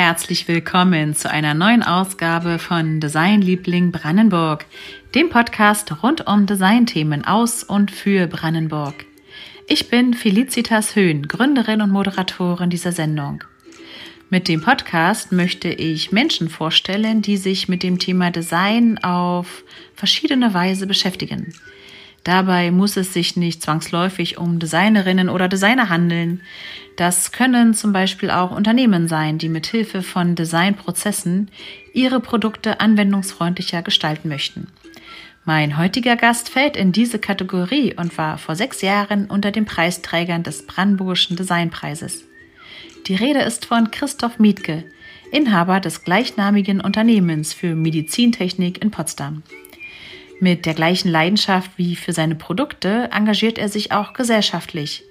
herzlich willkommen zu einer neuen Ausgabe von Designliebling Brandenburg, dem Podcast rund um Designthemen aus und für Brandenburg. Ich bin Felicitas Höhn, Gründerin und Moderatorin dieser Sendung. Mit dem Podcast möchte ich Menschen vorstellen, die sich mit dem Thema Design auf verschiedene Weise beschäftigen. Dabei muss es sich nicht zwangsläufig um Designerinnen oder Designer handeln. Das können zum Beispiel auch Unternehmen sein, die mit Hilfe von Designprozessen ihre Produkte anwendungsfreundlicher gestalten möchten. Mein heutiger Gast fällt in diese Kategorie und war vor sechs Jahren unter den Preisträgern des Brandenburgischen Designpreises. Die Rede ist von Christoph Mietke, Inhaber des gleichnamigen Unternehmens für Medizintechnik in Potsdam. Mit der gleichen Leidenschaft wie für seine Produkte engagiert er sich auch gesellschaftlich.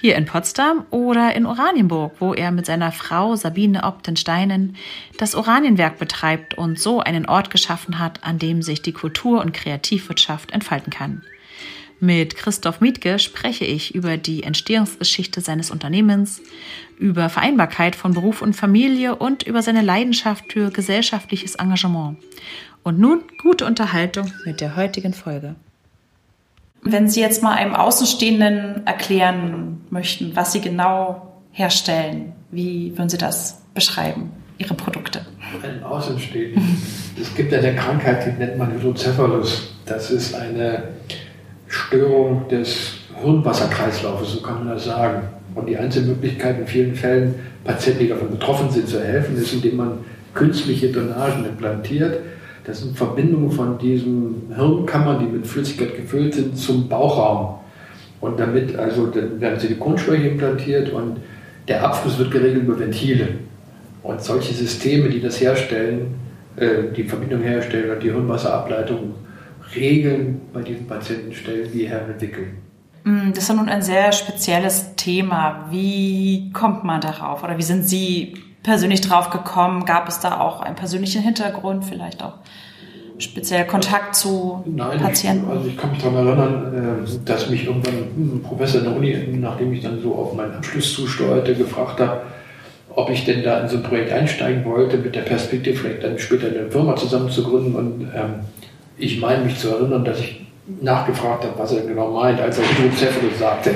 Hier in Potsdam oder in Oranienburg, wo er mit seiner Frau Sabine Optensteinen das Oranienwerk betreibt und so einen Ort geschaffen hat, an dem sich die Kultur- und Kreativwirtschaft entfalten kann. Mit Christoph Mietke spreche ich über die Entstehungsgeschichte seines Unternehmens, über Vereinbarkeit von Beruf und Familie und über seine Leidenschaft für gesellschaftliches Engagement. Und nun gute Unterhaltung mit der heutigen Folge. Wenn Sie jetzt mal einem Außenstehenden erklären möchten, was Sie genau herstellen, wie würden Sie das beschreiben, Ihre Produkte? Einem Außenstehenden. es gibt eine Krankheit, die nennt man Hydrocephalus. Das ist eine Störung des Hirnwasserkreislaufes, so kann man das sagen. Und die einzige Möglichkeit in vielen Fällen, Patienten, die davon betroffen sind, zu helfen, ist, indem man künstliche Drainagen implantiert das sind Verbindungen von diesen Hirnkammern, die mit Flüssigkeit gefüllt sind, zum Bauchraum. Und damit, also dann werden Silikonschläuche implantiert und der Abfluss wird geregelt über Ventile. Und solche Systeme, die das herstellen, äh, die Verbindung herstellen und die Hirnwasserableitung regeln, bei diesen Patienten stellen die her entwickeln. Mm, das ist ja nun ein sehr spezielles Thema. Wie kommt man darauf? Oder wie sind Sie persönlich drauf gekommen? Gab es da auch einen persönlichen Hintergrund, vielleicht auch speziell Kontakt zu Nein, Patienten? Ich, also ich kann mich daran erinnern, äh, dass mich irgendwann ein Professor in der Uni, nachdem ich dann so auf meinen Abschluss zusteuerte, gefragt hat, ob ich denn da in so ein Projekt einsteigen wollte, mit der Perspektive vielleicht dann später eine Firma zusammen zu gründen. Und ähm, ich meine mich zu erinnern, dass ich nachgefragt habe, was er genau meint, als er Hydrocephalus sagte.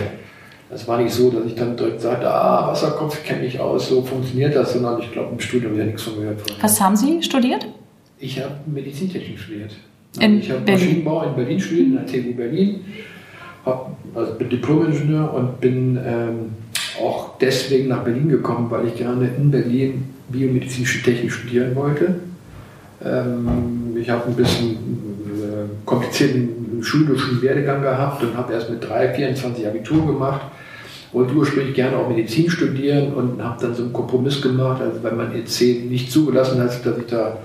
Das war nicht so, dass ich dann direkt sagte, ah, Wasserkopf kenne ich aus, so funktioniert das, sondern ich glaube, im Studium ja nichts von gehört. Vorher. Was haben Sie studiert? Ich habe Medizintechnik studiert. In ich habe. Maschinenbau in Berlin studiert, in der TU Berlin. Hab, also bin Diplom-Ingenieur und bin ähm, auch deswegen nach Berlin gekommen, weil ich gerne in Berlin biomedizinische Technik studieren wollte. Ähm, ich habe ein bisschen äh, komplizierten schulischen Werdegang gehabt und habe erst mit 3, 24 Abitur gemacht wollte ursprünglich gerne auch Medizin studieren und habe dann so einen Kompromiss gemacht, also weil mein EC nicht zugelassen hat, dass ich da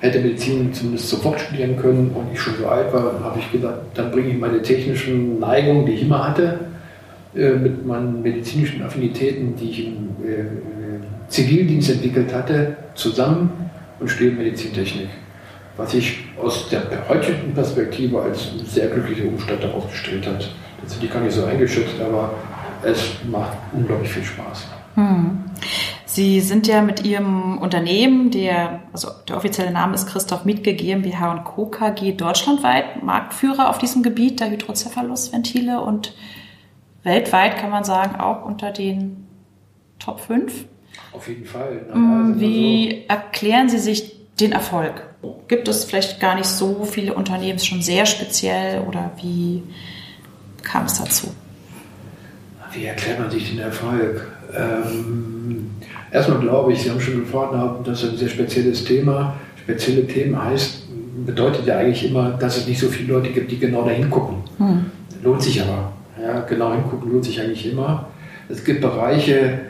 hätte Medizin zumindest sofort studieren können und ich schon so alt war, habe ich gedacht, dann bringe ich meine technischen Neigungen, die ich immer hatte, äh, mit meinen medizinischen Affinitäten, die ich im äh, Zivildienst entwickelt hatte, zusammen und studiere Medizintechnik. Was sich aus der heutigen Perspektive als sehr glücklicher Umstand herausgestellt hat. Das sind die gar nicht so eingeschätzt, aber es macht unglaublich viel Spaß. Hm. Sie sind ja mit Ihrem Unternehmen, der, also der offizielle Name ist Christoph Mietke GmbH und Co. KG, deutschlandweit Marktführer auf diesem Gebiet der Hydrocephalus-Ventile und weltweit kann man sagen auch unter den Top 5. Auf jeden Fall. Hm, Wie so erklären Sie sich den Erfolg? Gibt es vielleicht gar nicht so viele Unternehmen schon sehr speziell oder wie kam es dazu? Wie erklärt man sich den Erfolg? Ähm, erstmal glaube ich, Sie haben schon gefragt, das ist ein sehr spezielles Thema. Spezielle Themen heißt, bedeutet ja eigentlich immer, dass es nicht so viele Leute gibt, die genau da hingucken. Hm. Lohnt sich aber. Ja, genau hingucken lohnt sich eigentlich immer. Es gibt Bereiche,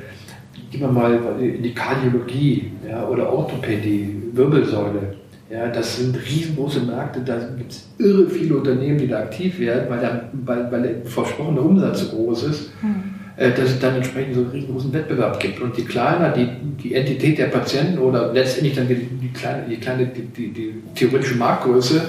gehen wir mal in die Kardiologie ja, oder Orthopädie, Wirbelsäule. Ja, das sind riesengroße Märkte, da gibt es irre viele Unternehmen, die da aktiv werden, weil, der, weil, weil der versprochene Umsatz so groß ist, mhm. dass es dann entsprechend so einen riesengroßen Wettbewerb gibt. Und die kleiner, die, die Entität der Patienten oder letztendlich dann die, die kleine, die, kleine die, die, die theoretische Marktgröße,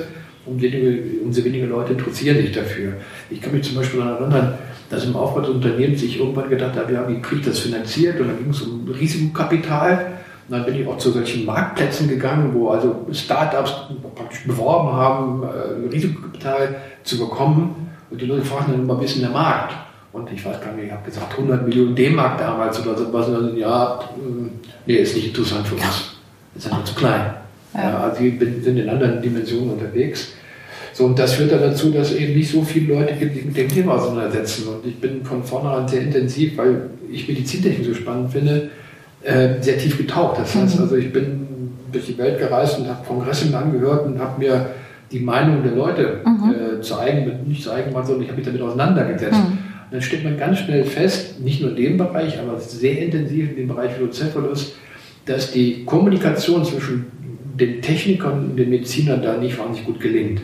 um wenige, umso weniger Leute interessieren sich dafür. Ich kann mich zum Beispiel daran erinnern, dass im Aufbau des Unternehmens sich irgendwann gedacht habe, ja, wie kriege ich das finanziert? Und dann ging es um Risikokapital. Und dann bin ich auch zu solchen Marktplätzen gegangen, wo also Startups praktisch beworben haben, äh, Risikokapital zu bekommen. Und die Leute fragen dann immer, wie ist denn der Markt? Und ich weiß gar nicht, ich habe gesagt 100 Millionen D-Mark damals oder so was. Und dann, ja, hm, nee, ist nicht interessant für uns. Ist einfach zu klein. Ja. Also wir sind in anderen Dimensionen unterwegs. So, und das führt dann dazu, dass eben nicht so viele Leute gibt, die mit dem Thema auseinandersetzen. Und ich bin von vornherein sehr intensiv, weil ich Medizintechnik so spannend finde, äh, sehr tief getaucht. Das heißt, mhm. also ich bin durch die Welt gereist und habe Kongresse angehört und habe mir die Meinung der Leute mhm. äh, zu eigen, nicht zu eigen sondern ich habe mich damit auseinandergesetzt. Mhm. Und dann stellt man ganz schnell fest, nicht nur in dem Bereich, aber sehr intensiv in dem Bereich Hydrocephalus, dass die Kommunikation zwischen den Technikern und den Medizinern da nicht wahnsinnig gut gelingt.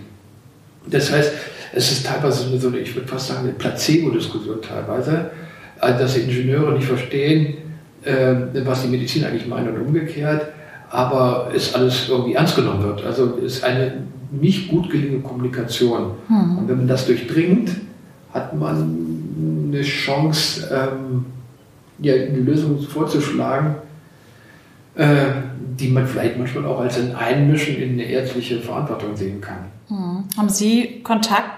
Das heißt, es ist teilweise so eine, ich würde fast sagen, eine Placebo-Diskussion teilweise, also dass die Ingenieure nicht verstehen, was die Medizin eigentlich meint und umgekehrt, aber es alles irgendwie ernst genommen wird. Also es ist eine nicht gut gelingende Kommunikation. Hm. Und wenn man das durchdringt, hat man eine Chance, ähm, ja, eine Lösung vorzuschlagen, äh, die man vielleicht manchmal auch als ein Einmischen in eine ärztliche Verantwortung sehen kann. Hm. Haben Sie Kontakt,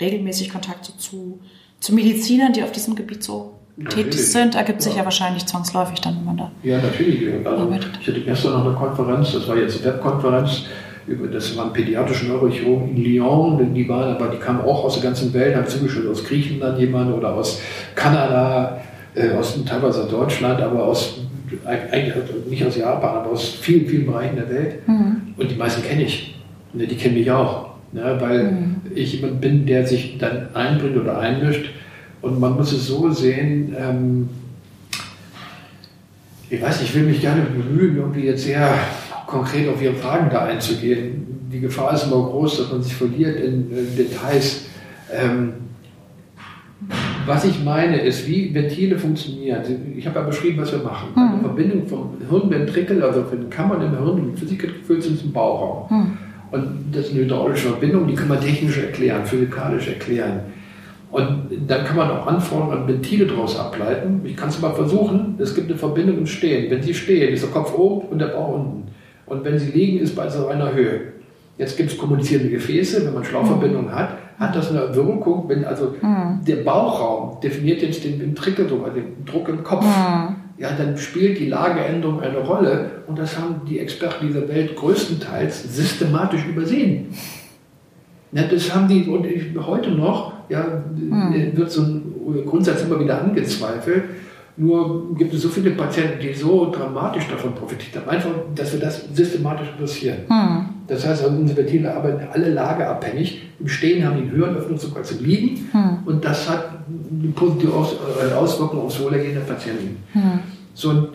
regelmäßig Kontakt zu, zu Medizinern, die auf diesem Gebiet so. Tätig sind? Ergibt sich ja. ja wahrscheinlich zwangsläufig dann, wenn man da. Ja, natürlich. Also. Ich hatte gestern noch eine Konferenz, das war jetzt eine Webkonferenz, das waren pädiatrische Neurochirurgen in Lyon, die waren, aber die kamen auch aus der ganzen Welt, haben zugeschüttet aus Griechenland jemand oder aus Kanada, äh, aus teilweise aus Deutschland, aber aus eigentlich nicht aus Japan, aber aus vielen, vielen Bereichen der Welt. Mhm. Und die meisten kenne ich. Ne, die kennen mich auch. Ne, weil mhm. ich jemand bin, der sich dann einbringt oder einmischt. Und man muss es so sehen, ähm, ich weiß nicht, ich will mich gerne bemühen, irgendwie jetzt sehr konkret auf Ihre Fragen da einzugehen. Die Gefahr ist immer groß, dass man sich verliert in, in Details. Ähm, was ich meine, ist, wie Ventile funktionieren. Ich habe ja beschrieben, was wir machen. Mhm. Eine Verbindung vom Hirnventrikel, also von den Kammern im Hirn, mit Physik gefüllt sind zum Bauchraum. Mhm. Und das ist eine hydraulische Verbindung, die kann man technisch erklären, physikalisch erklären. Und dann kann man auch Anforderungen an Ventile daraus ableiten. Ich kann es mal versuchen. Es gibt eine Verbindung im Stehen. Wenn Sie stehen, ist der Kopf oben und der Bauch unten. Und wenn Sie liegen, ist bei so einer Höhe. Jetzt gibt es kommunizierende Gefäße. Wenn man Schlauchverbindungen hat, hat das eine Wirkung. Wenn also mhm. der Bauchraum definiert jetzt den Ventrikeldruck, also den Druck im Kopf. Mhm ja, dann spielt die Lageänderung eine Rolle und das haben die Experten dieser Welt größtenteils systematisch übersehen. Ja, das haben die, und heute noch, ja, hm. wird so ein Grundsatz immer wieder angezweifelt. Nur gibt es so viele Patienten, die so dramatisch davon profitiert haben, einfach, dass wir das systematisch interessieren. Hm. Das heißt, also unsere Ventile arbeiten alle lageabhängig. Im Stehen haben die einen höheren Öffnungsdruck als im Liegen. Hm. Und das hat eine positive äh, Auswirkung aufs Wohlergehen der Patienten. Hm. So,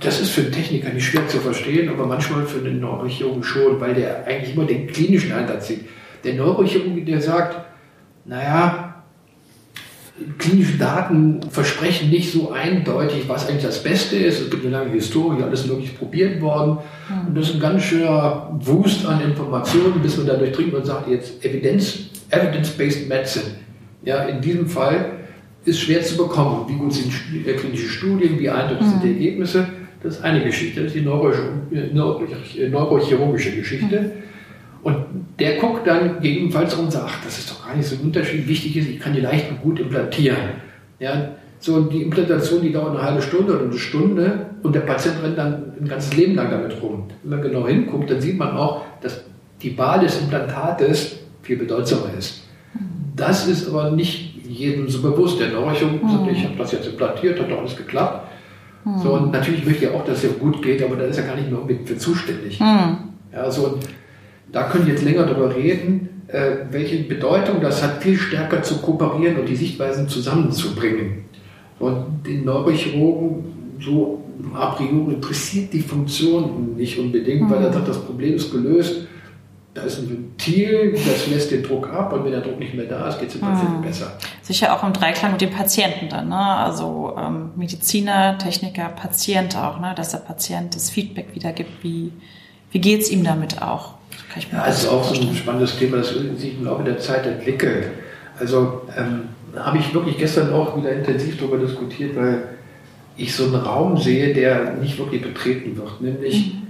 das ist für einen Techniker nicht schwer zu verstehen, aber manchmal für einen Neurochirurgen schon, weil der eigentlich immer den klinischen Einsatz sieht. Der Neurochirurg, der sagt, naja, klinische Daten versprechen nicht so eindeutig, was eigentlich das Beste ist. Es gibt eine lange Historie, alles möglich probiert worden. Und das ist ein ganz schöner Wust an Informationen, bis man da durchdringt und sagt, jetzt Evidence, Evidence-Based Medicine. Ja, in diesem Fall ist schwer zu bekommen. Wie gut sind äh, klinische Studien, wie eindeutig sind die mhm. Ergebnisse? Das ist eine Geschichte, das ist die äh, neurochirurgische Geschichte. Mhm. Und der guckt dann gegebenenfalls und sagt, ach, das ist doch gar nicht so ein Unterschied. Wichtig ist, ich kann die leicht und gut implantieren. Ja, so die Implantation, die dauert eine halbe Stunde oder eine Stunde und der Patient rennt dann ein ganzes Leben lang damit rum. Wenn man genau hinguckt, dann sieht man auch, dass die Wahl des Implantates viel bedeutsamer ist. Das ist aber nicht jedem so bewusst. Der Neurochirurg mhm. sagt, ich habe das jetzt implantiert, hat doch alles geklappt. Mhm. So, und natürlich möchte er auch, dass es ja gut geht, aber da ist er gar nicht mehr unbedingt für zuständig. Mhm. Ja, so, da können wir jetzt länger darüber reden, äh, welche Bedeutung das hat, viel stärker zu kooperieren und die Sichtweisen zusammenzubringen. Und den Neurochirurgen so a priori interessiert die Funktion nicht unbedingt, mhm. weil er sagt, das Problem ist gelöst. Da ist ein Ventil, das lässt den Druck ab und wenn der Druck nicht mehr da ist, geht es dem Patienten mhm. besser. Sicher auch im Dreiklang mit dem Patienten dann, ne? Also ähm, Mediziner, Techniker, Patient auch, ne? Dass der Patient das Feedback wiedergibt, wie, wie geht es ihm damit auch. Ja, es ist auch so ein spannendes Thema, das sich im Laufe der Zeit entwickelt. Also ähm, habe ich wirklich gestern auch wieder intensiv darüber diskutiert, weil ich so einen Raum sehe, der nicht wirklich betreten wird, nämlich mhm.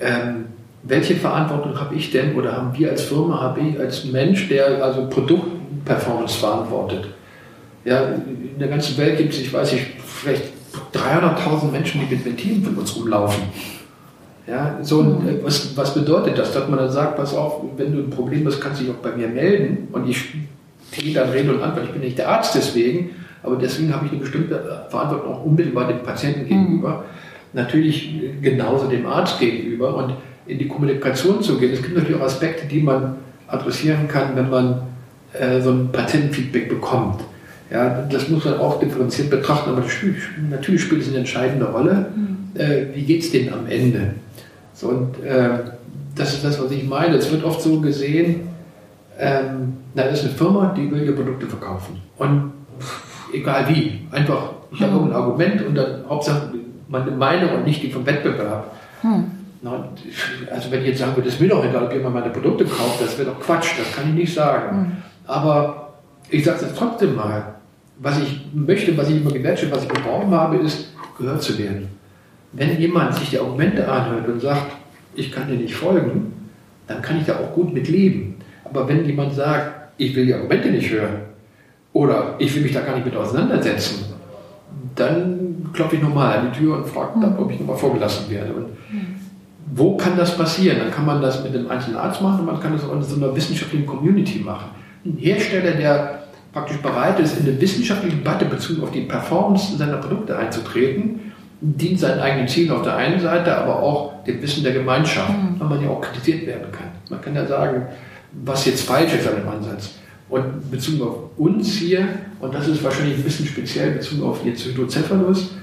ähm, welche Verantwortung habe ich denn oder haben wir als Firma, habe ich als Mensch, der also Produktperformance verantwortet? Ja, in der ganzen Welt gibt es, ich weiß nicht, vielleicht 300.000 Menschen, die mit Ventilen von uns rumlaufen. Ja, so, mhm. Äh, was, was bedeutet das? Dass man dann sagt, pass auf, wenn du ein Problem hast, kannst du dich auch bei mir melden und ich trete dann Rede und Antwort. Ich bin nicht der Arzt deswegen, aber deswegen habe ich eine bestimmte Verantwortung auch unmittelbar dem Patienten gegenüber. Mhm. Natürlich genauso dem Arzt gegenüber und in die Kommunikation zu gehen. Es gibt natürlich auch Aspekte, die man adressieren kann, wenn man äh, so ein Patientenfeedback bekommt. Ja, das muss man auch differenziert betrachten, aber natürlich spielt es eine entscheidende Rolle. Mhm. Äh, wie geht es denen am Ende? So, und äh, das ist das, was ich meine. Es wird oft so gesehen, ähm, da ist eine Firma, die will ihre Produkte verkaufen. Und egal wie, einfach, ich habe mhm. ein Argument und dann Hauptsache meine Meinung und nicht die vom Wettbewerb. Mhm. Na, also wenn ich jetzt sagen würde, das ist mir doch egal, ob jemand meine Produkte kauft, das wäre doch Quatsch, das kann ich nicht sagen. Mhm. Aber ich sage es trotzdem mal, was ich möchte, was ich immer gewertschätzt, was ich gebraucht habe, ist, gehört zu werden. Wenn jemand sich die Argumente anhört und sagt, ich kann dir nicht folgen, dann kann ich da auch gut mit leben. Aber wenn jemand sagt, ich will die Argumente nicht hören oder ich will mich da gar nicht mit auseinandersetzen, dann klopfe ich nochmal an die Tür und frage, mhm. ob ich nochmal vorgelassen werde. Und wo kann das passieren? Dann kann man das mit einem einzelnen Arzt machen und man kann das auch in so einer wissenschaftlichen Community machen. Ein Hersteller, der praktisch bereit ist, in eine wissenschaftliche Debatte bezogen auf die Performance seiner Produkte einzutreten, dient seinen eigenen Zielen auf der einen Seite, aber auch dem Wissen der Gemeinschaft, mhm. weil man ja auch kritisiert werden kann. Man kann ja sagen, was jetzt falsch ist an dem Ansatz. Und bezogen auf uns hier, und das ist wahrscheinlich ein bisschen speziell bezogen auf jetzt Hydrocephalus,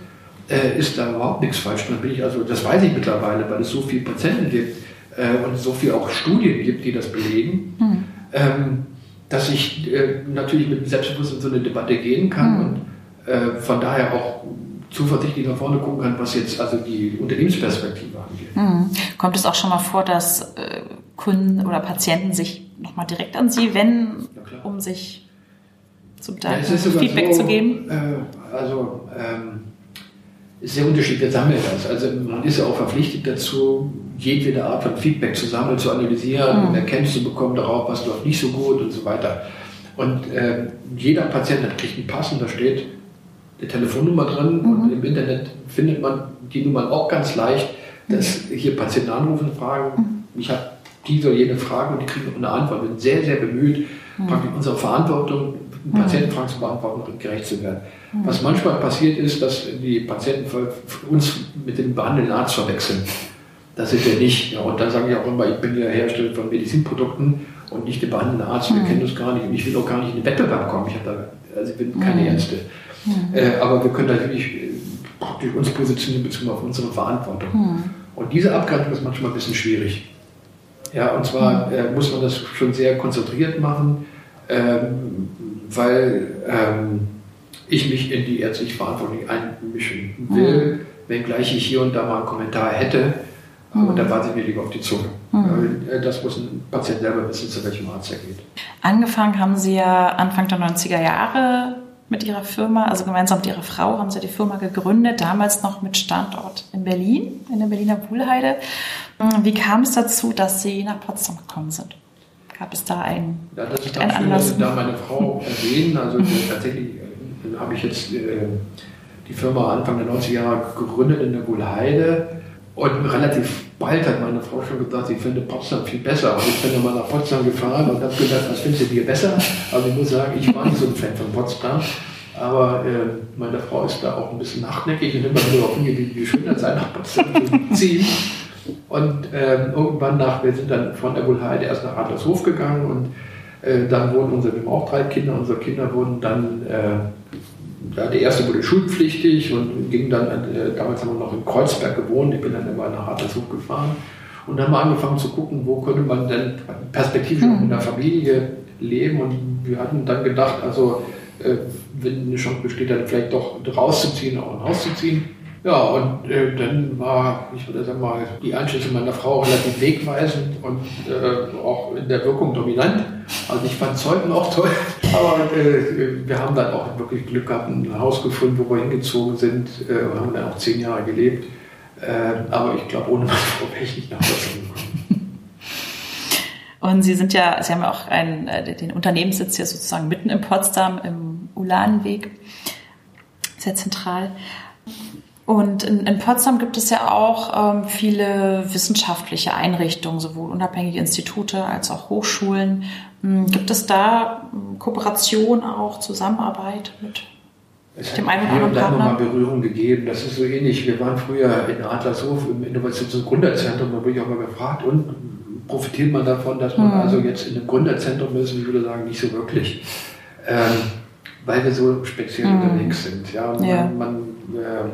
äh, ist da überhaupt nichts falsch. Dann bin ich also, das weiß ich mittlerweile, weil es so viele Patienten gibt äh, und so viele auch Studien gibt, die das belegen. Mhm. Ähm, dass ich äh, natürlich mit Selbstbewusstsein in so eine Debatte gehen kann mhm. und äh, von daher auch zuversichtlich nach vorne gucken kann, was jetzt also die Unternehmensperspektive angeht. Mhm. Kommt es auch schon mal vor, dass äh, Kunden oder Patienten sich nochmal direkt an Sie wenden, um sich zum Teil ja, Feedback so, zu geben? Äh, also ähm, ist sehr unterschiedlich, wer sammelt das. Also man ist ja auch verpflichtet dazu, jedwede Art von Feedback zu sammeln, zu analysieren, mhm. Erkenntnisse zu bekommen darauf, was läuft nicht so gut und so weiter. Und äh, jeder Patient kriegt einen Pass und da steht eine Telefonnummer drin mhm. und im Internet findet man die Nummer auch ganz leicht, dass hier Patienten anrufen und fragen, mhm. ich habe diese oder jene Frage und die kriegen eine Antwort. Wir sind sehr, sehr bemüht, mhm. praktisch unserer Verantwortung, Patientenfragen zu beantworten und gerecht zu werden. Mhm. Was manchmal passiert ist, dass die Patienten uns mit dem behandelnden Arzt verwechseln. Das sind wir nicht. Ja, und dann sage ich auch immer, ich bin ja Hersteller von Medizinprodukten und nicht der behandelnde Arzt. Wir mhm. kennen das gar nicht. Und ich will auch gar nicht in den Wettbewerb kommen. Ich, da, also ich bin keine mhm. Ärzte. Mhm. Äh, aber wir können natürlich äh, praktisch uns positionieren bezogen auf unsere Verantwortung. Mhm. Und diese Abgrenzung ist manchmal ein bisschen schwierig. Ja, und zwar mhm. äh, muss man das schon sehr konzentriert machen, ähm, weil ähm, ich mich in die ärztliche Verantwortung einmischen will, mhm. wenngleich ich hier und da mal einen Kommentar hätte. Aber mhm. da warte ich mir lieber auf die Zunge. Mhm. Äh, das muss ein Patient selber wissen, zu welchem Arzt er geht. Angefangen haben Sie ja Anfang der 90er Jahre mit Ihrer Firma, also gemeinsam mit Ihrer Frau, haben Sie die Firma gegründet, damals noch mit Standort in Berlin, in der Berliner Wuhlheide. Wie kam es dazu, dass Sie nach Potsdam gekommen sind? Gab es da einen, ja, das ist einen schön, Anlass? Dass Sie da meine Frau erwähnen. Also tatsächlich äh, habe ich jetzt äh, die Firma Anfang der 90er Jahre gegründet in der Wuhlheide. Und relativ bald hat meine Frau schon gesagt, sie finde Potsdam viel besser. Und ich bin dann mal nach Potsdam gefahren und habe gedacht, was findest du dir besser? Aber ich muss sagen, ich war nicht so ein Fan von Potsdam. Aber äh, meine Frau ist da auch ein bisschen nachdenklich und immer nur auf hingewiesen, wie schön das sei, nach Potsdam zu ziehen. Und äh, irgendwann nach, wir sind dann von der Bulheide erst nach Adlershof gegangen und äh, dann wurden unsere, wir haben auch drei Kinder, unsere Kinder wurden dann, äh, ja, der erste wurde schulpflichtig und ging dann, äh, damals haben wir noch in Kreuzberg gewohnt, ich bin dann immer nach Adlershof gefahren. Und dann haben wir angefangen zu gucken, wo könnte man denn perspektivisch mhm. in der Familie leben. Und wir hatten dann gedacht, also äh, wenn eine Chance besteht, dann vielleicht doch rauszuziehen, auch ein Haus zu ziehen Ja, und äh, dann war, ich würde sagen mal, die Einschätzung meiner Frau relativ wegweisend und äh, auch in der Wirkung dominant. Also ich fand Zeugen auch toll, aber äh, wir haben dann auch wirklich Glück gehabt, ein Haus gefunden, wo wir hingezogen sind. Äh, haben dann auch zehn Jahre gelebt. Äh, aber ich glaube, ohne meine Frau wäre ich nicht nach Hause gekommen. Und Sie sind ja, Sie haben ja auch einen, äh, den Unternehmenssitz ja sozusagen mitten in Potsdam im Ulanenweg, sehr zentral. Und in, in, Potsdam gibt es ja auch ähm, viele wissenschaftliche Einrichtungen, sowohl unabhängige Institute als auch Hochschulen. Hm, gibt es da hm, Kooperation auch, Zusammenarbeit mit es dem einen oder anderen Partner? mal Berührung gegeben. Das ist so ähnlich. Wir waren früher in Adlershof im Innovations- und Gründerzentrum. Da wurde ich auch mal gefragt, und profitiert man davon, dass man mhm. also jetzt in einem Gründerzentrum ist? Ich würde sagen, nicht so wirklich. Ähm, weil wir so speziell mhm. unterwegs sind. Ja, man, ja. man äh,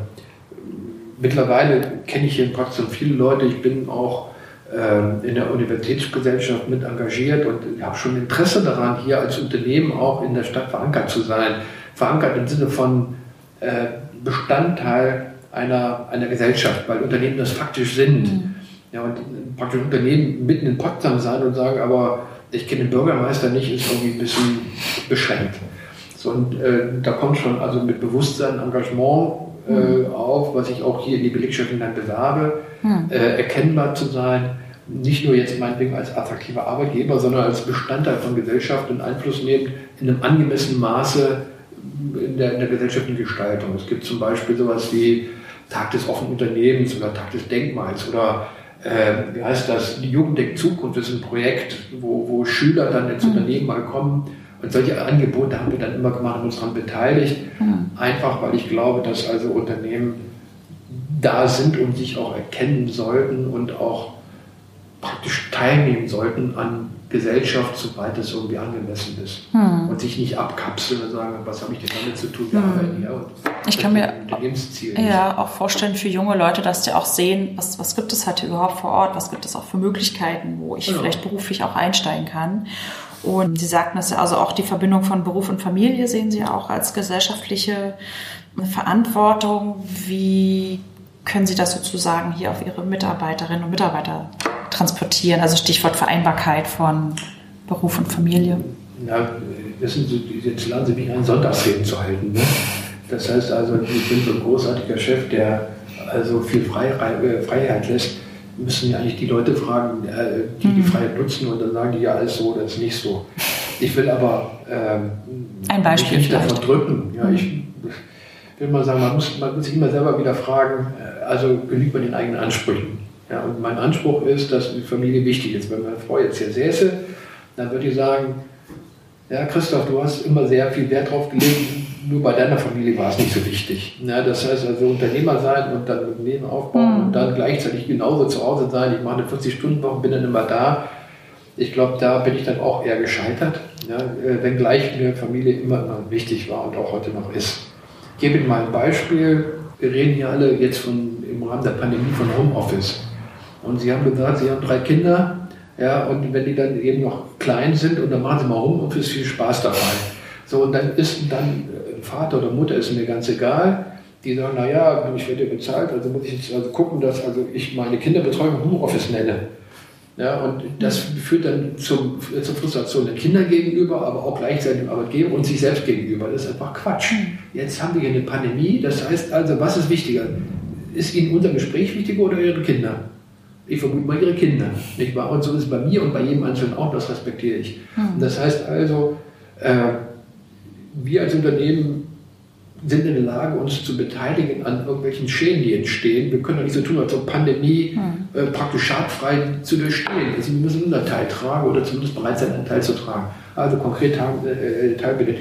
mittlerweile kenne ich hier in Potsdam viele Leute. Ich bin auch äh, in der Universitätsgesellschaft mit engagiert und habe schon Interesse daran, hier als Unternehmen auch in der Stadt verankert zu sein. Verankert im Sinne von äh, Bestandteil einer, einer Gesellschaft, weil Unternehmen das faktisch sind. Mhm. Ja, und praktisch Unternehmen mitten in Potsdam sein und sagen, aber ich kenne den Bürgermeister nicht, ist irgendwie ein bisschen beschränkt. So, und äh, da kommt schon also mit Bewusstsein, Engagement äh, auf, was ich auch hier in die Belegschaft hinein bewerbe, hm. äh, erkennbar zu sein, nicht nur jetzt meinetwegen als attraktiver Arbeitgeber, sondern als Bestandteil von Gesellschaft und Einfluss nehmend in einem angemessenen Maße in der, in der gesellschaftlichen Gestaltung. Es gibt zum Beispiel sowas wie Tag des offenen Unternehmens oder Tag des Denkmals oder äh, wie heißt das, die Jugenddeck Zukunft das ist ein Projekt, wo, wo Schüler dann ins mhm. Unternehmen mal kommen und solche Angebote haben wir dann immer gemacht und uns daran beteiligt. Mhm. Einfach weil ich glaube, dass also Unternehmen da sind und sich auch erkennen sollten und auch praktisch teilnehmen sollten an Gesellschaft, soweit es irgendwie angemessen ist. Hm. Und sich nicht abkapseln und sagen, was habe ich denn damit zu tun? Wir hm. arbeiten und ich kann mir ja, auch vorstellen für junge Leute, dass die auch sehen, was, was gibt es heute überhaupt vor Ort, was gibt es auch für Möglichkeiten, wo ich genau. vielleicht beruflich auch einsteigen kann. Und Sie sagten ja, also auch die Verbindung von Beruf und Familie sehen Sie auch als gesellschaftliche Verantwortung. Wie können Sie das sozusagen hier auf Ihre Mitarbeiterinnen und Mitarbeiter transportieren? Also Stichwort Vereinbarkeit von Beruf und Familie. Das sind so, jetzt laden Sie mich an, Sonntagsreden zu halten. Ne? Das heißt also, ich bin so ein großartiger Chef, der also viel äh, Freiheit lässt müssen ja eigentlich die Leute fragen, äh, die die mhm. Freiheit nutzen und dann sagen die ja alles so oder ist nicht so. Ich will aber ähm, ein Beispiel nicht davon drücken. Ja, ich will mal sagen, man muss, man muss sich immer selber wieder fragen, äh, also genügt man den eigenen Ansprüchen. Ja, und mein Anspruch ist, dass die Familie wichtig ist. Wenn meine Frau jetzt hier säße, dann würde ich sagen, ja, Christoph, du hast immer sehr viel Wert drauf gelegt, nur bei deiner Familie war es nicht so wichtig. Ja, das heißt also Unternehmer sein und dann Unternehmen aufbauen mhm. und dann gleichzeitig genauso zu Hause sein. Ich mache eine 40-Stunden-Woche, bin dann immer da. Ich glaube, da bin ich dann auch eher gescheitert, ja, äh, wenngleich mir Familie immer, immer wichtig war und auch heute noch ist. Ich gebe Ihnen mal ein Beispiel. Wir reden hier alle jetzt von, im Rahmen der Pandemie von Homeoffice. Und Sie haben gesagt, Sie haben drei Kinder. Ja, und wenn die dann eben noch klein sind und dann machen Sie mal Homeoffice, viel Spaß dabei. So, und dann ist dann Vater oder Mutter ist mir ganz egal. Die sagen, naja, ich werde bezahlt, also muss ich jetzt also gucken, dass also ich meine Kinderbetreuung Homeoffice nenne. Ja, und das führt dann zum, zur Frustration der Kinder gegenüber, aber auch gleichzeitig dem Arbeitgeber und sich selbst gegenüber. Das ist einfach Quatsch. Jetzt haben wir hier eine Pandemie, das heißt also, was ist wichtiger? Ist Ihnen unser Gespräch wichtiger oder Ihre Kinder? Ich vermute mal Ihre Kinder, nicht wahr? Und so ist es bei mir und bei jedem Einzelnen auch, das respektiere ich. Hm. Das heißt also, äh, wir als Unternehmen sind in der Lage, uns zu beteiligen an irgendwelchen Schäden, die entstehen. Wir können doch nicht so tun, als ob Pandemie hm. äh, praktisch schadfrei zu durchstehen ist. Wir müssen einen Teil tragen oder zumindest bereit sein, einen Teil zu tragen. Also konkret äh, Teilbitte.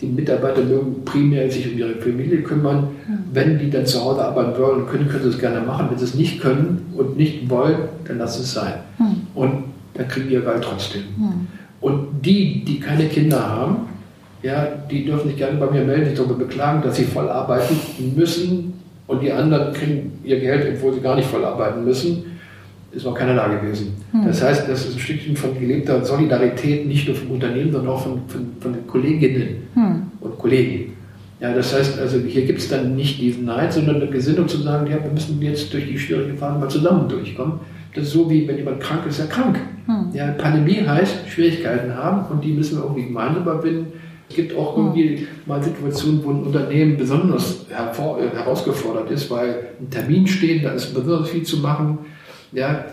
Die Mitarbeiter mögen primär sich um ihre Familie kümmern. Hm. Wenn die dann zu Hause arbeiten wollen und können, können sie es gerne machen. Wenn sie es nicht können und nicht wollen, dann lassen es sein. Hm. Und dann kriegen ihr Geld trotzdem. Hm. Und die, die keine Kinder haben, ja, die dürfen sich gerne bei mir melden, sich darüber beklagen, dass sie voll arbeiten müssen und die anderen kriegen ihr Geld, obwohl sie gar nicht voll arbeiten müssen. Ist noch keiner da gewesen. Hm. Das heißt, das ist ein Stückchen von gelebter Solidarität, nicht nur vom Unternehmen, sondern auch von, von, von den Kolleginnen hm. und Kollegen. Ja, das heißt, also hier gibt es dann nicht diesen Neid, sondern eine Gesinnung zu sagen, ja, wir müssen jetzt durch die schwierigen Phasen mal zusammen durchkommen. Das ist so wie, wenn jemand krank ist, er krank. Hm. Ja, Pandemie heißt Schwierigkeiten haben und die müssen wir irgendwie gemeinsam überwinden. Es gibt auch irgendwie hm. mal Situationen, wo ein Unternehmen besonders äh, herausgefordert ist, weil ein Termin steht, da ist besonders viel zu machen. Ja,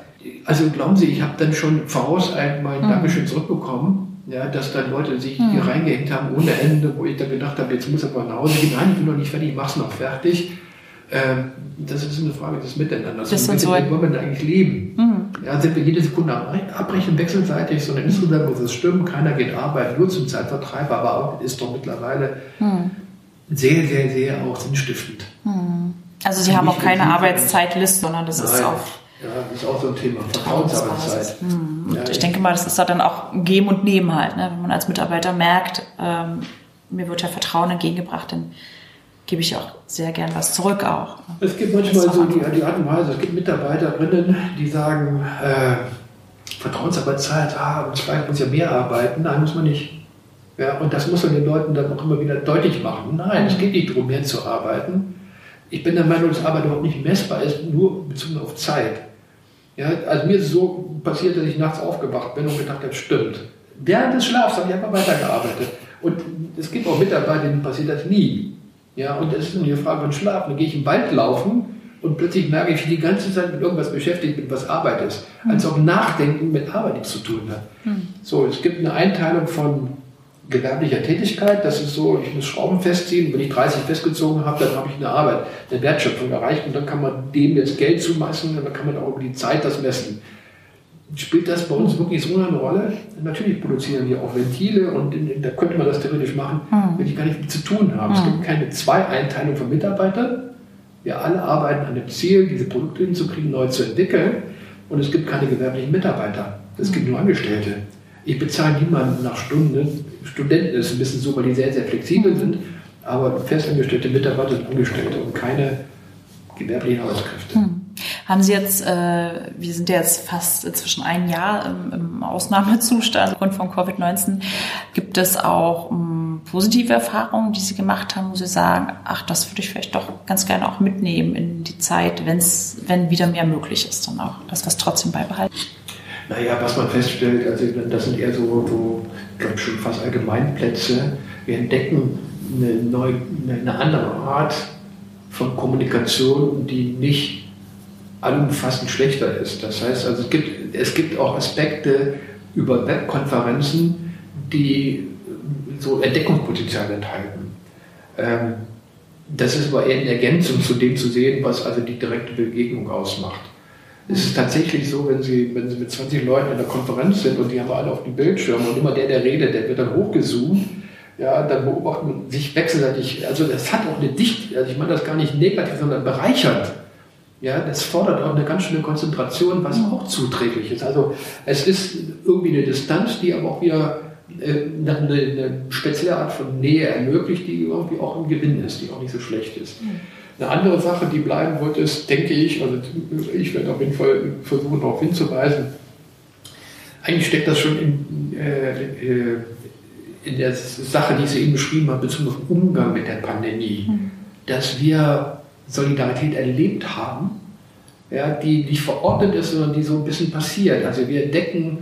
also glauben Sie, ich habe dann schon vorauseilend mal ein hm. Dankeschön zurückbekommen ja, dass dann Leute sich hm. hier reingehängt haben ohne Ende, wo ich dann gedacht habe, jetzt muss er mal nach Hause gehen. Nein, ich bin noch nicht fertig, ich mach's noch fertig. Ähm, das ist eine Frage des Miteinanders. Das sind so wollen wir eigentlich leben? Mhm. Ja, sind wir jede Sekunde abbrechen, wechselseitig, sondern insgesamt muss es stimmen, keiner geht arbeiten, nur zum Zeitvertreib, aber auch ist doch mittlerweile mhm. sehr, sehr, sehr auch sinnstiftend. Mhm. Also Sie haben auch keine Arbeitszeitliste, sondern das Nein. ist auf ja, das ist auch so ein Thema. Vertrauensarbeitszeit. Mhm. Ja, ich denke mal, das ist dann auch ein Geben und Nehmen halt. Ne? Wenn man als Mitarbeiter merkt, ähm, mir wird ja Vertrauen entgegengebracht, dann gebe ich auch sehr gern was zurück auch. Es gibt manchmal so die, die, Art und Weise, es gibt Mitarbeiterinnen, die sagen, äh, Vertrauensarbeitszeit, ah, Zweifel muss ja mehr arbeiten. Nein, muss man nicht. Ja, und das muss man den Leuten dann auch immer wieder deutlich machen. Nein, es geht nicht darum, mehr zu arbeiten. Ich bin der Meinung, dass Arbeit überhaupt nicht messbar ist, nur bezogen auf Zeit. Ja, also mir ist es so passiert, dass ich nachts aufgewacht bin und gedacht habe, stimmt. Während des Schlafs habe ich einfach weitergearbeitet. Und es gibt auch Mitarbeiter, denen passiert das nie. Ja, und es ist nur die Frage von Schlaf. Dann gehe ich im Wald laufen und plötzlich merke ich, wie die ganze Zeit mit irgendwas beschäftigt bin, was Arbeit ist. Als ob Nachdenken mit Arbeit nichts zu tun hat. Hm. So, es gibt eine Einteilung von gewerblicher Tätigkeit. Das ist so, ich muss Schrauben festziehen. Wenn ich 30 festgezogen habe, dann habe ich eine Arbeit, eine Wertschöpfung erreicht und dann kann man dem jetzt Geld zumessen und dann kann man auch über die Zeit das messen. Spielt das bei uns wirklich so eine Rolle? Natürlich produzieren wir auch Ventile und in, da könnte man das theoretisch machen, hm. wenn die gar nichts mit zu tun haben. Es hm. gibt keine Zwei-Einteilung von Mitarbeitern. Wir alle arbeiten an dem Ziel, diese Produkte hinzukriegen, neu zu entwickeln. Und es gibt keine gewerblichen Mitarbeiter. Es gibt nur Angestellte. Ich bezahle niemanden nach Stunden. Studenten ist ein bisschen so, weil die sehr, sehr flexibel sind. Aber festangestellte Mitarbeiter sind Angestellte und keine gewerblichen Arbeitskräfte. Haben Sie jetzt, äh, wir sind ja jetzt fast zwischen ein Jahr im, im Ausnahmezustand aufgrund von Covid-19, gibt es auch um, positive Erfahrungen, die Sie gemacht haben, wo Sie sagen, ach, das würde ich vielleicht doch ganz gerne auch mitnehmen in die Zeit, wenn's, wenn wieder mehr möglich ist, dann auch das was trotzdem beibehalten? Naja, was man feststellt, also das sind eher so, so ich glaube schon fast Allgemeinplätze. Wir entdecken eine, neue, eine andere Art von Kommunikation, die nicht allumfassend schlechter ist. Das heißt, also es gibt, es gibt auch Aspekte über Webkonferenzen, die so Entdeckungspotenzial enthalten. Ähm, das ist aber eher in Ergänzung zu dem zu sehen, was also die direkte Begegnung ausmacht. Es ist tatsächlich so, wenn Sie, wenn Sie mit 20 Leuten in der Konferenz sind und die haben alle auf dem Bildschirm und immer der, der redet, der wird dann hochgezoomt, ja, dann beobachtet man sich wechselseitig. Also das hat auch eine Dichte, also ich meine das gar nicht negativ, sondern bereichert. Ja, das fordert auch eine ganz schöne Konzentration, was auch zuträglich ist. Also es ist irgendwie eine Distanz, die aber auch wieder äh, eine, eine spezielle Art von Nähe ermöglicht, die irgendwie auch ein Gewinn ist, die auch nicht so schlecht ist. Mhm. Eine andere Sache, die bleiben wird, ist, denke ich, also ich werde auf jeden Fall versuchen, darauf hinzuweisen, eigentlich steckt das schon in, äh, in der Sache, die ich eben beschrieben habe, bezogen auf den Umgang mit der Pandemie, mhm. dass wir Solidarität erlebt haben, ja, die nicht verordnet ist, sondern die so ein bisschen passiert. Also wir entdecken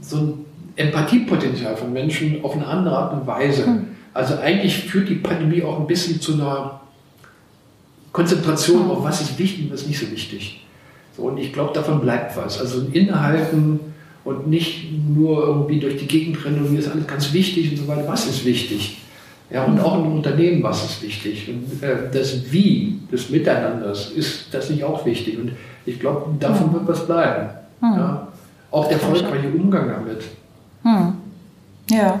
so ein Empathiepotenzial von Menschen auf eine andere Art und Weise. Mhm. Also eigentlich führt die Pandemie auch ein bisschen zu einer Konzentration auf was ist wichtig und was ist nicht so wichtig. So, und ich glaube, davon bleibt was. Also ein Innehalten und nicht nur irgendwie durch die Gegend rennen und mir ist alles ganz wichtig und so weiter. Was ist wichtig? Ja, und auch im Unternehmen, was ist wichtig? Und äh, das Wie des Miteinanders, ist das nicht auch wichtig? Und ich glaube, davon wird was bleiben. Hm. Ja? Auch der erfolgreiche Umgang damit. Hm. Ja.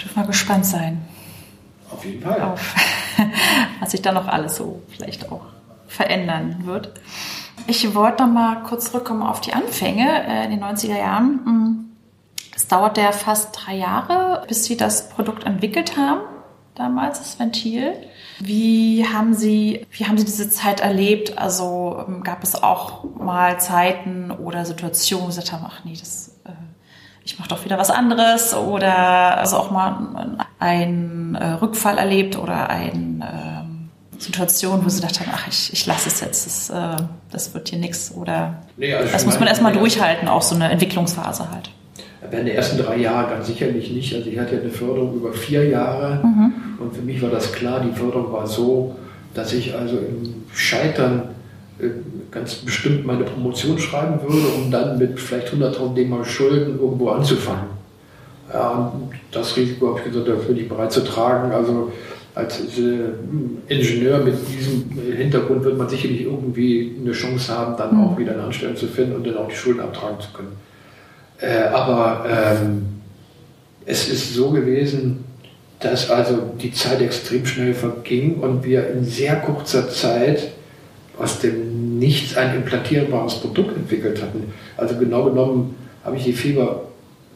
Dürfen wir gespannt sein. Auf jeden Fall. Auf was sich da noch alles so vielleicht auch verändern wird. Ich wollte noch mal kurz zurückkommen auf die Anfänge äh, in den 90er Jahren. Dauerte ja fast drei Jahre, bis Sie das Produkt entwickelt haben, damals das Ventil. Wie haben Sie, wie haben Sie diese Zeit erlebt? Also ähm, gab es auch mal Zeiten oder Situationen, wo Sie gesagt haben, ach nee, das äh, ich mache doch wieder was anderes oder also auch mal einen äh, Rückfall erlebt oder eine äh, Situation, wo sie gedacht haben, ach, ich, ich lasse es jetzt, das, äh, das wird hier nichts oder nee, also das muss man erstmal durchhalten, auch so eine Entwicklungsphase halt. Während der ersten drei Jahre ganz sicherlich nicht. Also ich hatte ja eine Förderung über vier Jahre mhm. und für mich war das klar, die Förderung war so, dass ich also im Scheitern äh, ganz bestimmt meine Promotion schreiben würde, um dann mit vielleicht 100.000 D-Mark Schulden irgendwo anzufangen. Ja, und das Risiko habe ich gesagt, da bin ich bereit zu tragen. Also als äh, Ingenieur mit diesem Hintergrund wird man sicherlich irgendwie eine Chance haben, dann auch wieder eine Anstellung zu finden und dann auch die Schulden abtragen zu können. Äh, aber ähm, es ist so gewesen, dass also die Zeit extrem schnell verging und wir in sehr kurzer Zeit aus dem Nichts ein implantierbares Produkt entwickelt hatten. Also genau genommen habe ich die Fieber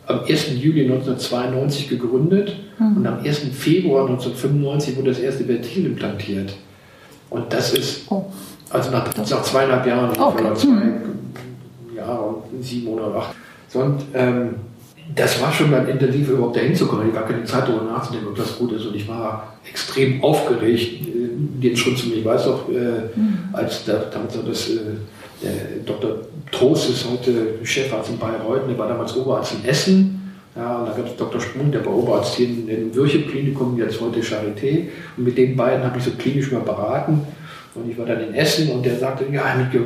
am 1. Juli 1992 gegründet mhm. und am 1. Februar 1995 wurde das erste Ventil implantiert. Und das ist, oh. also nach, nach zweieinhalb Jahren, okay. oder zwei mhm. Jahre und sieben Monate, acht. So, und, ähm, das war schon dann intensiv, überhaupt dahin zu kommen. Ich gar keine Zeit darüber nachzudenken, ob das gut ist. Und ich war extrem aufgeregt, äh, den Schritt zu mir. Ich weiß auch, äh, mhm. als der, damals das, äh, der Dr. Trost ist heute Chefarzt in Bayreuth, der war damals Oberarzt in Essen. Ja, und da gab es Dr. Sprung, der war Oberarzt hier in, in Würche-Klinikum, jetzt heute Charité. Und mit den beiden habe ich so klinisch mal beraten. Und ich war dann in Essen und der sagte, ja,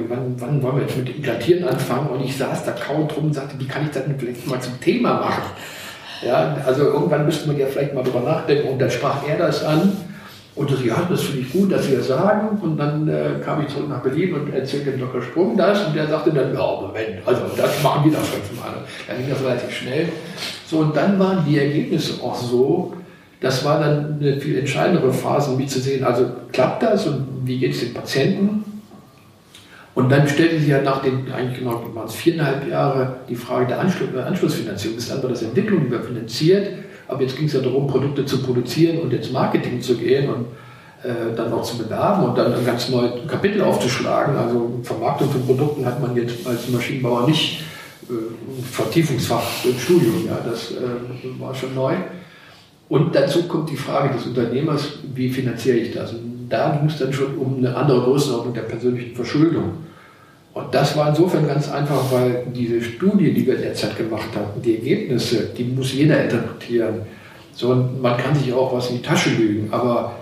wann, wann wollen wir jetzt mit Implantieren anfangen? Und ich saß da kaum drum und sagte, wie kann ich das denn vielleicht mal zum Thema machen? Ja, also irgendwann müsste man ja vielleicht mal drüber nachdenken. Und dann sprach er das an. Und das, ja, das finde ich gut, dass Sie das sagen. Und dann äh, kam ich zurück nach Berlin und erzählte dem Dr. Sprung das. Und der sagte dann, ja, Moment, also das machen wir das fünfmal. Dann ging das relativ schnell. So, und dann waren die Ergebnisse auch so, das war dann eine viel entscheidendere Phase, um mich zu sehen, also klappt das und wie geht es den Patienten? Und dann stellte sich ja nach den, eigentlich genau waren es viereinhalb Jahre, die Frage der Anschluss, Anschlussfinanzierung. Dann war das Entwicklung finanziert, aber jetzt ging es ja darum, Produkte zu produzieren und ins Marketing zu gehen und äh, dann auch zu bewerben und dann ein ganz neues Kapitel aufzuschlagen. Also Vermarktung von Produkten hat man jetzt als Maschinenbauer nicht äh, Vertiefungsfach im Studium, ja, das äh, war schon neu. Und dazu kommt die Frage des Unternehmers, wie finanziere ich das? Und da ging es dann schon um eine andere Größenordnung der persönlichen Verschuldung. Und das war insofern ganz einfach, weil diese Studie, die wir derzeit gemacht haben, die Ergebnisse, die muss jeder interpretieren. So, und man kann sich auch was in die Tasche lügen, aber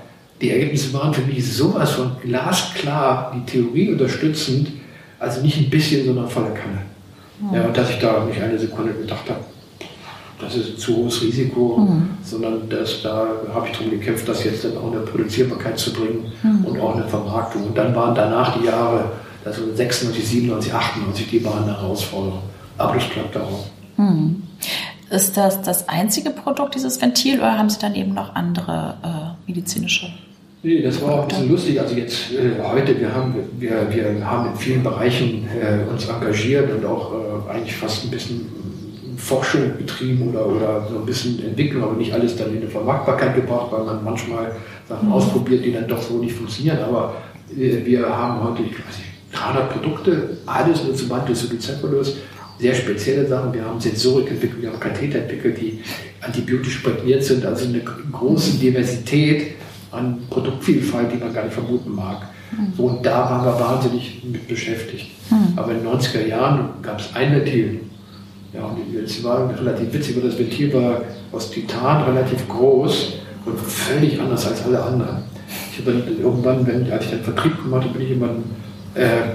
die Ergebnisse waren für mich sowas von glasklar, die Theorie unterstützend, also nicht ein bisschen, sondern voller Kanne. Ja, und dass ich da nicht eine Sekunde gedacht habe, das ist ein zu hohes Risiko, mhm. sondern das, da habe ich darum gekämpft, das jetzt dann auch eine Produzierbarkeit zu bringen mhm. und auch eine Vermarktung. Und dann waren danach die Jahre, also 96, 97, 98, die waren eine Herausforderung. Aber das klappt auch. Mhm. Ist das das einzige Produkt, dieses Ventil, oder haben Sie dann eben noch andere äh, medizinische? Nee, das war auch ein bisschen lustig. Also jetzt äh, heute, wir haben, wir, wir haben in vielen Bereichen äh, uns engagiert und auch äh, eigentlich fast ein bisschen Forschung betrieben oder, oder so ein bisschen Entwicklung, aber nicht alles dann in eine Vermarktbarkeit gebracht, weil man manchmal Sachen mhm. ausprobiert, die dann doch so nicht funktionieren. Aber äh, wir haben heute, ich weiß nicht, 300 Produkte, alles nur zum Bantusobicephalus, sehr spezielle Sachen. Wir haben Sensorik entwickelt, wir haben Katheter entwickelt, die antibiotisch präpariert sind, also eine große Diversität an Produktvielfalt, die man gar nicht vermuten mag. Mhm. So, und da waren wir wahnsinnig mit beschäftigt. Mhm. Aber in den 90er Jahren gab es ein Ventil, ja, und es war relativ witzig, weil das Ventil war aus Titan relativ groß und völlig anders als alle anderen. Ich habe dann irgendwann, wenn, als ich dann Vertrieb gemacht habe, bin ich immer äh,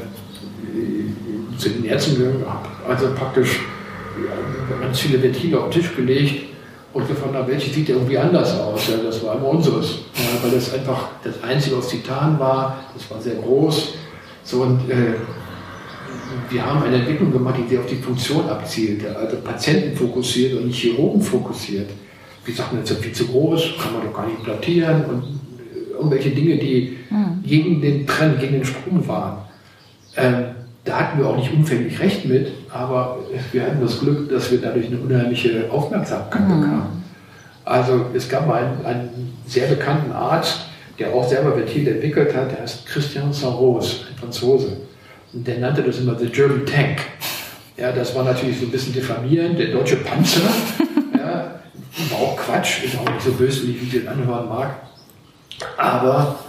zu den Ärzten gegangen, habe also praktisch ja, ganz viele Ventile auf den Tisch gelegt und gefragt, welche sieht irgendwie anders aus. Ja, das war immer unseres, ja, weil das einfach das einzige aus Titan war, das war sehr groß. So, und äh, wir haben eine Entwicklung gemacht, die sehr auf die Funktion abzielte, also Patienten fokussiert und nicht Chirurgen fokussiert. Wir sagten, das ist viel zu groß, kann man doch gar nicht plattieren und irgendwelche Dinge, die mhm. gegen den Trend, gegen den Sprung waren. Ähm, da hatten wir auch nicht umfänglich recht mit, aber wir hatten das Glück, dass wir dadurch eine unheimliche Aufmerksamkeit mhm. bekamen. Also es gab mal einen, einen, sehr bekannten Arzt, der auch selber Ventil entwickelt hat, der heißt Christian Saros, ein Franzose. Und der nannte das immer The German Tank. Ja, das war natürlich so ein bisschen diffamierend, der deutsche Panzer. ja, war auch Quatsch, ist auch nicht so böslich, wie den anhören mag. Aber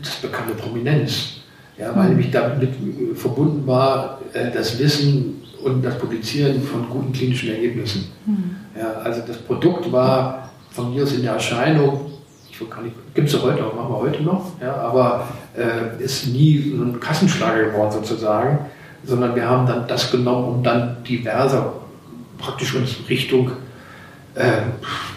das bekam eine Prominenz. Ja, weil nämlich damit verbunden war äh, das Wissen und das Publizieren von guten klinischen Ergebnissen. Mhm. Ja, also das Produkt war von mir aus in der Erscheinung, gibt es heute auch, machen wir heute noch, ja, aber äh, ist nie so ein Kassenschlager geworden sozusagen, sondern wir haben dann das genommen, um dann diverse praktisch uns Richtung äh,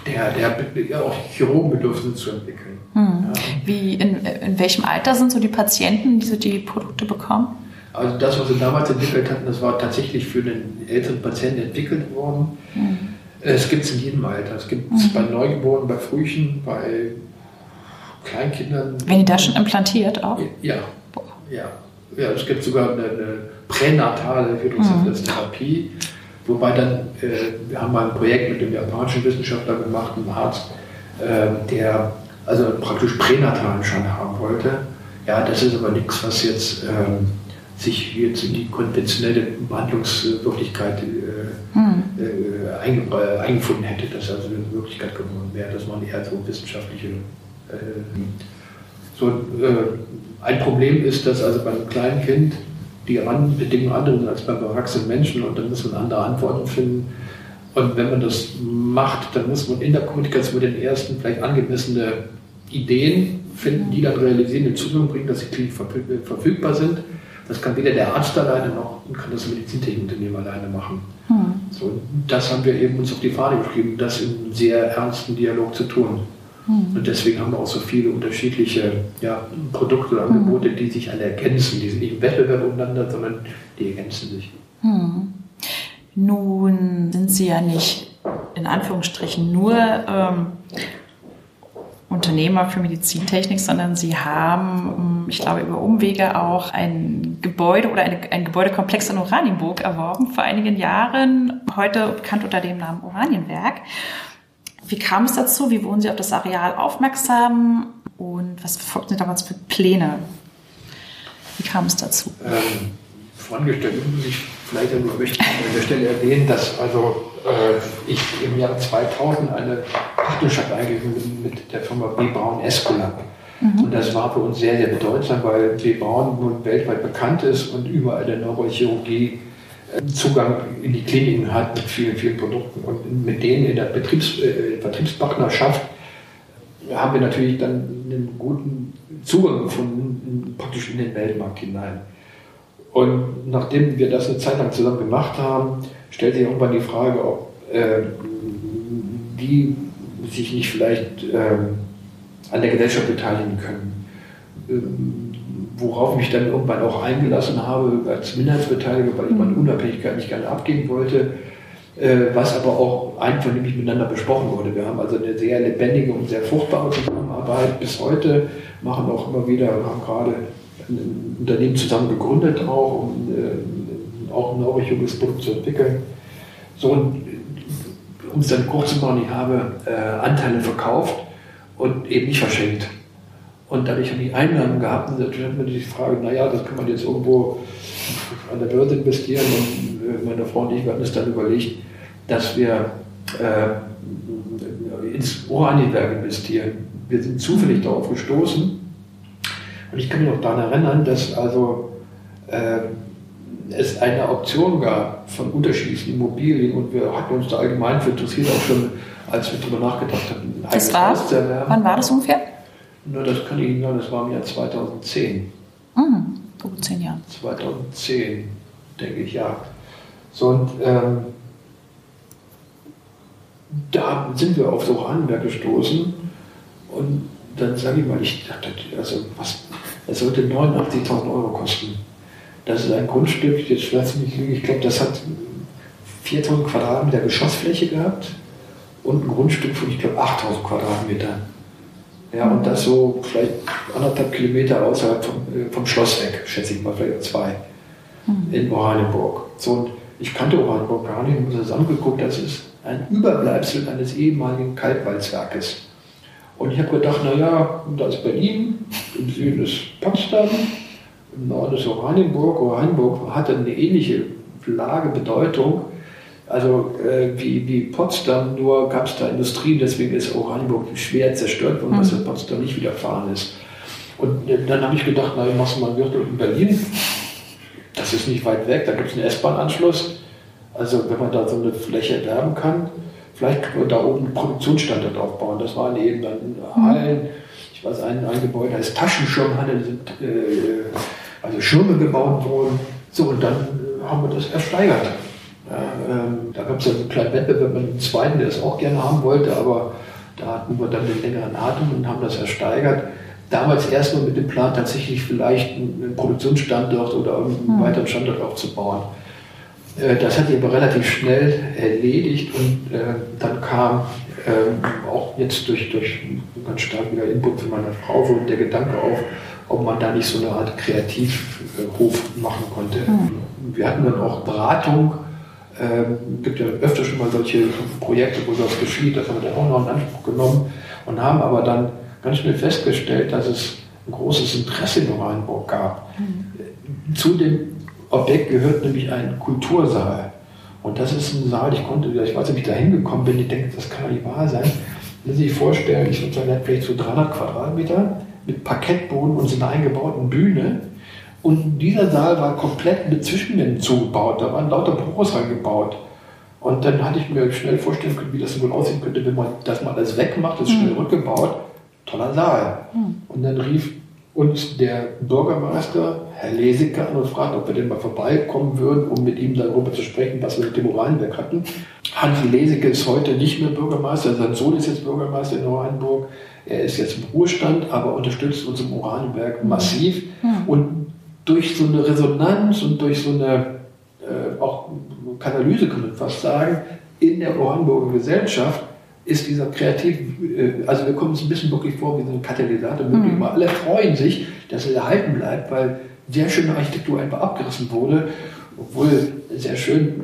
der, der ja, auch Chirurgenbedürfnisse zu entwickeln. Hm. Ja. Wie, in, in welchem Alter sind so die Patienten, die so die Produkte bekommen? Also das, was wir damals entwickelt hatten, das war tatsächlich für den älteren Patienten entwickelt worden. Mhm. Es gibt es in jedem Alter. Es gibt es mhm. bei Neugeborenen, bei Frühchen, bei Kleinkindern. Wenn die da schon implantiert auch? Ja. Ja. ja es gibt sogar eine, eine pränatale Hydrocephalus-Therapie. Mhm. Wobei dann, äh, wir haben mal ein Projekt mit dem japanischen Wissenschaftler gemacht, einem Arzt, äh, der also praktisch pränatalen Schein haben wollte. Ja, das ist aber nichts, was jetzt ähm, sich jetzt in die konventionelle Behandlungswirklichkeit äh, hm. äh, einge äh, eingefunden hätte, dass also eine Möglichkeit geworden wäre. Das waren eher so wissenschaftliche. Äh, so, äh, ein Problem ist, dass also beim kleinen Kind die Randbedingungen andere sind als beim erwachsenen Menschen und dann muss man andere Antworten finden. Und wenn man das macht, dann muss man in der Kommunikation mit den ersten vielleicht angemessene Ideen finden, die dann realisieren, in Zugang bringen, dass sie klinisch verfügbar sind das kann weder der Arzt alleine noch kann das Medizintechnikunternehmen alleine machen. Hm. So, das haben wir eben uns auf die Fahne geschrieben, das im sehr ernsten Dialog zu tun. Hm. Und deswegen haben wir auch so viele unterschiedliche ja, Produkte oder Angebote, hm. die sich alle ergänzen. Die sind nicht im Wettbewerb untereinander, sondern die ergänzen sich. Hm. Nun sind Sie ja nicht in Anführungsstrichen nur ähm, Unternehmer für Medizintechnik, sondern sie haben, ich glaube, über Umwege auch ein Gebäude oder eine, ein Gebäudekomplex in Oranienburg erworben vor einigen Jahren, heute bekannt unter dem Namen Oranienwerk. Wie kam es dazu? Wie wurden Sie auf das Areal aufmerksam? Und was verfolgten Sie damals für Pläne? Wie kam es dazu? Ähm, vorangestellt muss ich vielleicht nur möchte an der Stelle erwähnen, dass also äh, ich im Jahr 2000 eine Partnerschaft eingegangen bin mit der Firma B. Braun Escolab. Mhm. Und das war für uns sehr, sehr bedeutsam, weil B. Braun nun weltweit bekannt ist und überall der Neurochirurgie Zugang in die Kliniken hat mit vielen, vielen Produkten. Und mit denen in der Betriebs, äh, Vertriebspartnerschaft haben wir natürlich dann einen guten Zugang gefunden, praktisch in den Weltmarkt hinein. Und nachdem wir das eine Zeit lang zusammen gemacht haben, stellt sich irgendwann die Frage, ob äh, die sich nicht vielleicht ähm, an der Gesellschaft beteiligen können. Ähm, worauf mich dann irgendwann auch eingelassen habe als Minderheitsbeteiliger, weil ich meine mhm. Unabhängigkeit nicht gerne abgeben wollte, äh, was aber auch einvernehmlich miteinander besprochen wurde. Wir haben also eine sehr lebendige und sehr fruchtbare Zusammenarbeit bis heute, machen auch immer wieder, haben gerade ein Unternehmen zusammen gegründet auch, um äh, auch ein neurochirurgisches Produkt zu entwickeln. So, und um es dann kurz zu machen, ich habe äh, Anteile verkauft und eben nicht verschenkt. Und dadurch habe ich Einnahmen gehabt und natürlich hat man die Frage, naja, das kann man jetzt irgendwo an der Börse investieren. Und äh, meine Frau und ich hatten es dann überlegt, dass wir äh, ins Oranienwerk investieren. Wir sind zufällig darauf gestoßen. Und ich kann mich noch daran erinnern, dass also äh, es eine Auktion gab von unterschiedlichen Immobilien und wir hatten uns da allgemein für interessiert, auch schon als wir darüber nachgedacht hatten. Das war, wann war das ungefähr? Na, das kann ich Ihnen sagen, das war im Jahr 2010. Mhm, gut zehn Jahre. 2010, denke ich, ja. So, und ähm, da sind wir auf so Handwerk gestoßen und dann sage ich mal, ich dachte, also was, es sollte 89.000 Euro kosten. Das ist ein Grundstück, jetzt lass mich nicht ich glaube, das hat 4000 Quadratmeter Geschossfläche gehabt und ein Grundstück von, ich glaube, 8000 Quadratmeter. Ja, und das so vielleicht anderthalb Kilometer außerhalb vom, äh, vom Schloss weg, schätze ich mal, vielleicht zwei, mhm. in Oranienburg. So, und ich kannte Oranienburg gar nicht, ich habe mir das angeguckt, das ist ein Überbleibsel eines ehemaligen Kalkwalzwerkes. Und ich habe gedacht, naja, da ist Berlin, im Süden ist Potsdam, im Norden ist Oranienburg. Oranienburg hatte eine ähnliche Lage, Bedeutung. Also äh, wie, wie Potsdam, nur gab es da Industrie, deswegen ist Oranienburg schwer zerstört worden, mhm. was in Potsdam nicht widerfahren ist. Und äh, dann habe ich gedacht, na, ich mache mal Gürtel in Berlin. Das ist nicht weit weg, da gibt es einen S-Bahn-Anschluss. Also wenn man da so eine Fläche erwerben kann, vielleicht können wir da oben einen Produktionsstandort aufbauen. Das waren eben dann mhm. Hallen, ich weiß, ein, ein Gebäude heißt Taschenschirmhalle, sind äh, also Schirme gebaut worden. So, und dann äh, haben wir das ersteigert. Ähm, da gab es ja einen kleinen Wettbewerb mit einem zweiten, der es auch gerne haben wollte, aber da hatten wir dann den längeren Atem und haben das ersteigert. Damals erstmal mit dem Plan, tatsächlich vielleicht einen Produktionsstandort oder einen mhm. weiteren Standort aufzubauen. Äh, das hat sich aber relativ schnell erledigt und äh, dann kam äh, auch jetzt durch, durch ganz stark wieder Input von meiner Frau der Gedanke auf, ob man da nicht so eine Art Kreativhof machen konnte. Mhm. Wir hatten dann auch Beratung ähm, gibt ja öfter schon mal solche Projekte, wo sowas geschieht, das haben wir dann auch noch in Anspruch genommen und haben aber dann ganz schnell festgestellt, dass es ein großes Interesse in Oranienburg gab. Mhm. Zu dem Objekt gehört nämlich ein Kultursaal. Und das ist ein Saal, ich konnte, ich weiß nicht, wie ich da hingekommen bin, ich denke, das kann doch nicht wahr sein. Wenn Sie sich vorstellen, ich würde sagen, vielleicht so 300 Quadratmeter mit Parkettboden und so einer eingebauten Bühne und dieser Saal war komplett mit Zwischenwänden zugebaut. Da waren lauter Büros reingebaut. Und dann hatte ich mir schnell vorstellen können, wie das wohl aussehen könnte, wenn man das mal alles wegmacht, das ist schnell mhm. rückgebaut. Toller Saal. Mhm. Und dann rief uns der Bürgermeister, Herr Leseke, an und fragte, ob wir denn mal vorbeikommen würden, um mit ihm darüber zu sprechen, was wir mit dem Oranienberg hatten. Hansi Leseke ist heute nicht mehr Bürgermeister, sein Sohn ist jetzt Bürgermeister in Oranienburg. Er ist jetzt im Ruhestand, aber unterstützt uns im Oranienberg massiv. Mhm. Und durch so eine Resonanz und durch so eine äh, auch Katalyse, kann man fast sagen, in der Oranienburger Gesellschaft ist dieser kreativ, äh, also wir kommen uns ein bisschen wirklich vor wie so ein Katalysator. Mhm. Alle freuen sich, dass er erhalten bleibt, weil sehr schöne Architektur einfach abgerissen wurde, obwohl sehr schön,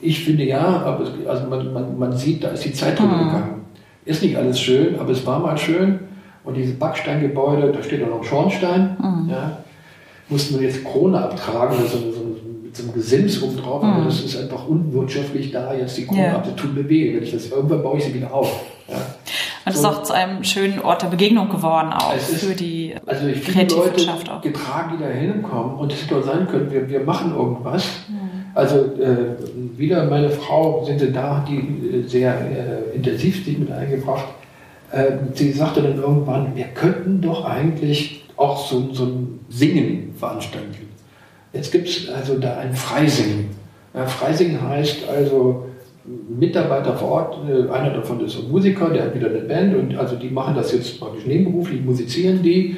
ich finde ja, aber also man, man, man sieht, da ist die Zeit drüber mhm. gegangen. Ist nicht alles schön, aber es war mal schön. Und diese Backsteingebäude, da steht auch noch ein Schornstein. Mhm. Ja, mussten wir jetzt Krone abtragen, also so, mit so einem Gesims oben drauf, mhm. aber das ist einfach unwirtschaftlich da, jetzt die Krone ja. ab, das tut mir weh. Wenn ich das, irgendwann baue ich sie wieder auf. Ja. Und es so. ist auch zu einem schönen Ort der Begegnung geworden, auch ist, für die also ich kreative Leute Wirtschaft auch. getragen, die da hinkommen und es hätte auch sein können, wir, wir machen irgendwas. Mhm. Also äh, wieder meine Frau sind sie da, die äh, sehr äh, intensiv sich mit eingebracht. Äh, sie sagte dann irgendwann, wir könnten doch eigentlich auch so, so ein Singen veranstalten. Jetzt gibt es also da ein Freisingen. Ja, Freisingen heißt also Mitarbeiter vor Ort, äh, einer davon ist ein Musiker, der hat wieder eine Band und also die machen das jetzt praktisch nebenberuflich, musizieren die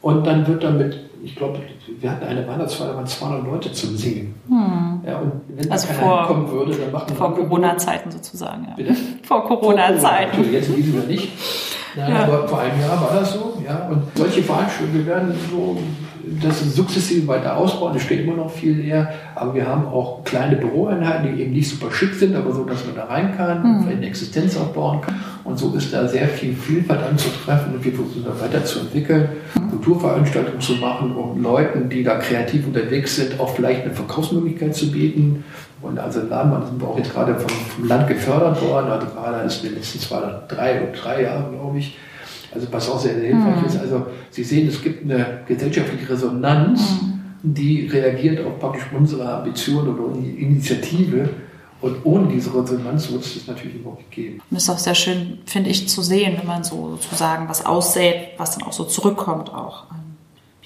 und dann wird damit, ich glaube, wir hatten eine Weihnachtsfeier, da waren 200 Leute zum Singen. Hm. Ja, und wenn also vor, kommen würde, dann macht man Vor Corona-Zeiten sozusagen, ja. Bitte? Vor Corona-Zeiten. Corona, jetzt in diesem Jahr nicht. Ja, ja. Aber vor einem Jahr war das so. Ja. Und solche Veranstaltungen, wir werden so das sukzessive weiter ausbauen. Es steht immer noch viel leer. Aber wir haben auch kleine Büroeinheiten, die eben nicht super schick sind, aber so, dass man da rein kann und mhm. vielleicht eine Existenz aufbauen kann. Und so ist da sehr viel Vielfalt anzutreffen und wir versuchen da weiterzuentwickeln, mhm. Kulturveranstaltungen zu machen, um Leuten, die da kreativ unterwegs sind, auch vielleicht eine Verkaufsmöglichkeit zu bieten. Und also Ladenmann sind wir auch jetzt gerade vom, vom Land gefördert worden. Also gerade ist in den letzten zwei drei oder drei Jahren, glaube ich. Also was auch sehr, sehr hilfreich mhm. ist. Also Sie sehen, es gibt eine gesellschaftliche Resonanz, mhm. die reagiert auf praktisch unsere Ambition oder Initiative. Und ohne diese Resonanz wird es das natürlich überhaupt nicht geben. Und das ist auch sehr schön, finde ich, zu sehen, wenn man so sozusagen was aussät, was dann auch so zurückkommt auch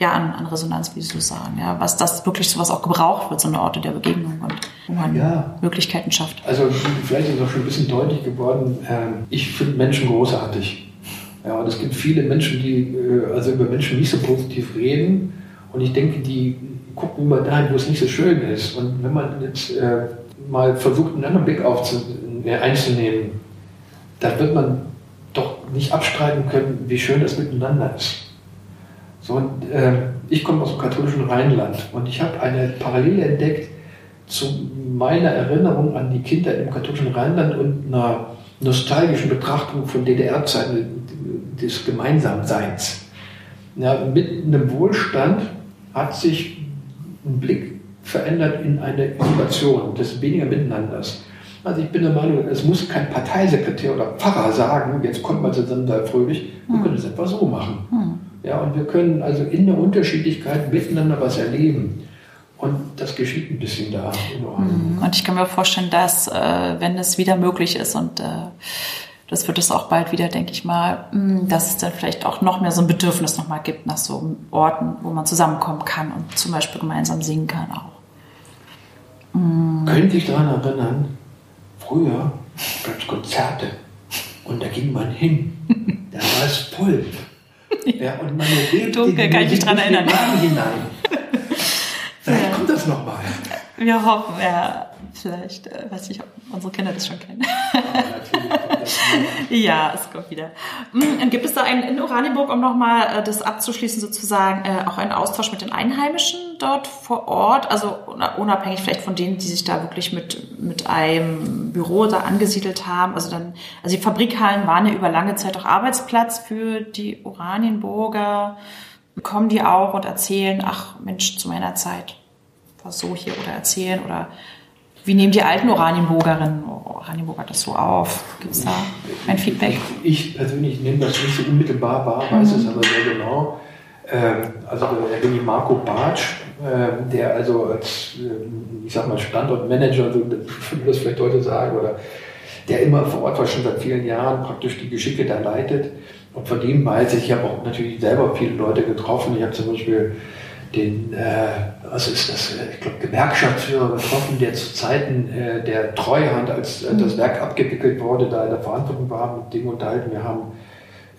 ja, an, an Resonanz, wie Sie so sagen, ja, was das wirklich so was auch gebraucht wird, so eine Orte der Begegnung und wo man ja. Möglichkeiten schafft. Also vielleicht ist auch schon ein bisschen deutlich geworden, ähm, ich finde Menschen großartig. Ja, und es gibt viele Menschen, die äh, also über Menschen nicht so positiv reden und ich denke, die gucken immer dahin, wo es nicht so schön ist. Und wenn man jetzt äh, mal versucht, einen anderen Blick äh, einzunehmen, dann wird man doch nicht abstreiten können, wie schön das miteinander ist. So, und, äh, ich komme aus dem katholischen Rheinland und ich habe eine Parallele entdeckt zu meiner Erinnerung an die Kindheit im katholischen Rheinland und einer nostalgischen Betrachtung von DDR-Zeiten des Gemeinsamseins. Ja, mit einem Wohlstand hat sich ein Blick verändert in eine Innovation des weniger Miteinanders. Also ich bin der Meinung, es muss kein Parteisekretär oder Pfarrer sagen, jetzt kommt man zusammen, sei fröhlich. Wir hm. können es einfach so machen. Hm. Ja, und wir können also in der Unterschiedlichkeit miteinander was erleben. Und das geschieht ein bisschen da. Hm. Und ich kann mir auch vorstellen, dass, äh, wenn es wieder möglich ist und äh, das wird es auch bald wieder, denke ich mal, hm, dass es dann vielleicht auch noch mehr so ein Bedürfnis nochmal gibt nach so Orten, wo man zusammenkommen kann und zum Beispiel gemeinsam singen kann auch. Mhm. Könnte ich daran erinnern, Früher gab es Konzerte und da ging man hin. Da war es voll. Ja, und man lebt Dunkel, kann ich mich dran erinnern. hinein. Vielleicht ja. kommt das nochmal. Wir hoffen, ja, vielleicht, äh, weiß ich, ob unsere Kinder das schon kennen. Ja, es kommt wieder. Mm, gibt es da einen in Oranienburg, um nochmal äh, das abzuschließen, sozusagen äh, auch einen Austausch mit den Einheimischen dort vor Ort? Also unabhängig vielleicht von denen, die sich da wirklich mit, mit einem Büro da angesiedelt haben. Also dann, also die Fabrikhallen waren ja über lange Zeit auch Arbeitsplatz für die Oranienburger. Kommen die auch und erzählen, ach Mensch, zu meiner Zeit war so hier oder erzählen oder wie nehmen die alten Oranienburgerinnen, Oranienburger das so auf? Gibt es da ein Feedback? Ich, ich, persönlich nehme das nicht so unmittelbar wahr, weiß mhm. es aber sehr genau. Ähm, also der Erwin Marco Bartsch, äh, der also als, äh, ich sag mal, Standortmanager, so würde das vielleicht heute sagen, oder der immer vor Ort war, schon seit vielen Jahren praktisch die Geschicke da leitet. Und von dem weiß ich, ich habe auch natürlich selber viele Leute getroffen. Ich habe zum Beispiel den, äh, was ist das, ich glaube, Gewerkschaftsführer getroffen, der zu Zeiten äh, der Treuhand, als äh, das mhm. Werk abgewickelt wurde, da in der Verantwortung war, mit dem unterhalten. Wir haben,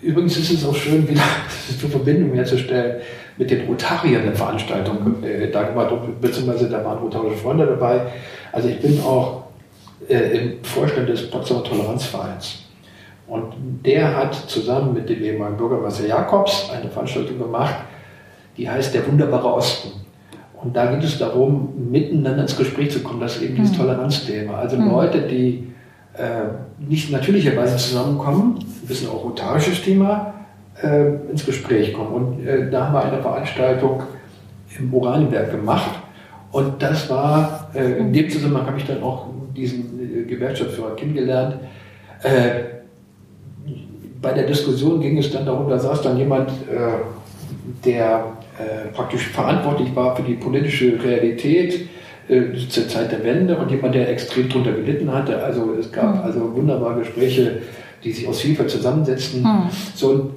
übrigens ist es auch schön, wieder eine Verbindung herzustellen mit den Rotariern der Veranstaltung äh, da gemacht, beziehungsweise da waren rotarische Freunde dabei. Also ich bin auch äh, im Vorstand des Potsdamer Toleranzvereins. Und der hat zusammen mit dem ehemaligen Bürgermeister Jakobs eine Veranstaltung gemacht, die heißt Der wunderbare Osten. Und da geht es darum, miteinander ins Gespräch zu kommen. Das ist eben dieses mhm. Toleranzthema. Also mhm. Leute, die äh, nicht natürlicherweise zusammenkommen, ein bisschen auch rotarisches Thema, äh, ins Gespräch kommen. Und äh, da haben wir eine Veranstaltung im Oranienberg gemacht. Und das war, äh, in dem Zusammenhang habe ich dann auch diesen äh, Gewerkschaftsführer kennengelernt. Äh, bei der Diskussion ging es dann darum, da saß dann jemand, der äh, praktisch verantwortlich war für die politische Realität äh, zur Zeit der Wende und jemand, der extrem darunter gelitten hatte. Also es gab mhm. also wunderbare Gespräche, die sich aus Vielfalt zusammensetzten. Mhm. So,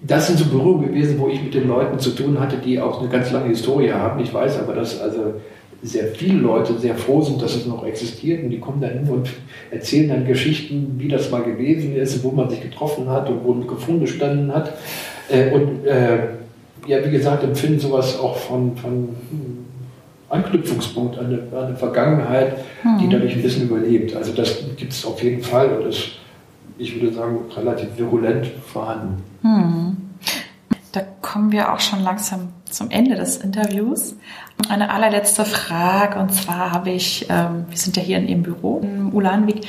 das sind so Berührungen gewesen, wo ich mit den Leuten zu tun hatte, die auch eine ganz lange Historie haben. Ich weiß aber, dass also sehr viele Leute sehr froh sind, dass es noch existiert und die kommen dann hin und erzählen dann Geschichten, wie das mal gewesen ist, wo man sich getroffen hat und wo ein gefunden gestanden hat. Äh, und äh, ja, wie gesagt, empfinden sowas auch von, von Anknüpfungspunkt an eine, an eine Vergangenheit, mhm. die dadurch ein bisschen überlebt. Also das gibt es auf jeden Fall und ist, ich würde sagen, relativ virulent vorhanden. Mhm. Da kommen wir auch schon langsam zum Ende des Interviews. Eine allerletzte Frage und zwar habe ich, ähm, wir sind ja hier in Ihrem Büro in Ulanwijk,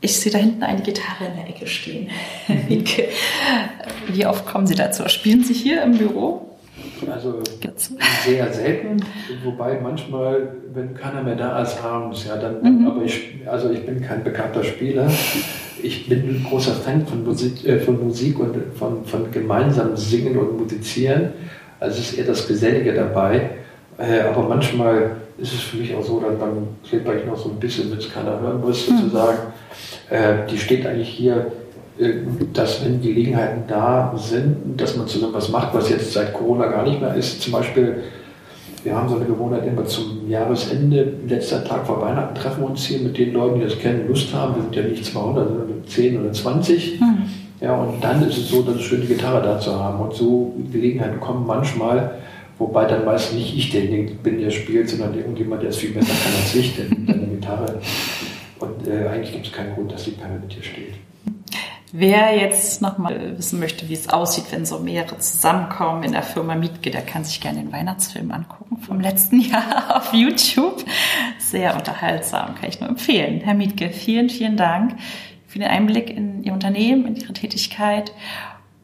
ich sehe da hinten eine Gitarre in der Ecke stehen. Wie oft kommen Sie dazu? Spielen Sie hier im Büro? Also sehr selten, wobei manchmal, wenn keiner mehr da ist abends, ja dann, mhm. aber ich, also ich bin kein bekannter Spieler. Ich bin ein großer Fan von Musik, äh, von Musik und von, von gemeinsamen Singen und Musizieren. Also es ist eher das Gesellige dabei. Äh, aber manchmal ist es für mich auch so, dass dann klipper ich noch so ein bisschen, wenn es keiner hören muss, mhm. sozusagen. Mhm äh, die steht eigentlich hier, äh, dass wenn Gelegenheiten da sind, dass man zusammen was macht, was jetzt seit Corona gar nicht mehr ist. Zum Beispiel, wir haben so eine Gewohnheit, immer zum Jahresende, letzter Tag vor Weihnachten, treffen wir uns hier mit den Leuten, die das kennen, Lust haben. Wir sind ja nicht 200, sondern 10 oder 20. Mhm. Ja, und dann ist es so, dass es schön die Gitarre da zu haben. Und so Gelegenheiten kommen manchmal, wobei dann meist nicht ich derjenige bin, der spielt, sondern irgendjemand, der es viel besser kann als ich, denn mit einer Gitarre und äh, eigentlich gibt es keinen Grund, dass die permanent hier steht. Wer jetzt nochmal wissen möchte, wie es aussieht, wenn so mehrere zusammenkommen in der Firma Mietke, der kann sich gerne den Weihnachtsfilm angucken vom letzten Jahr auf YouTube. Sehr unterhaltsam, kann ich nur empfehlen. Herr Mietke, vielen, vielen Dank für den Einblick in Ihr Unternehmen, in Ihre Tätigkeit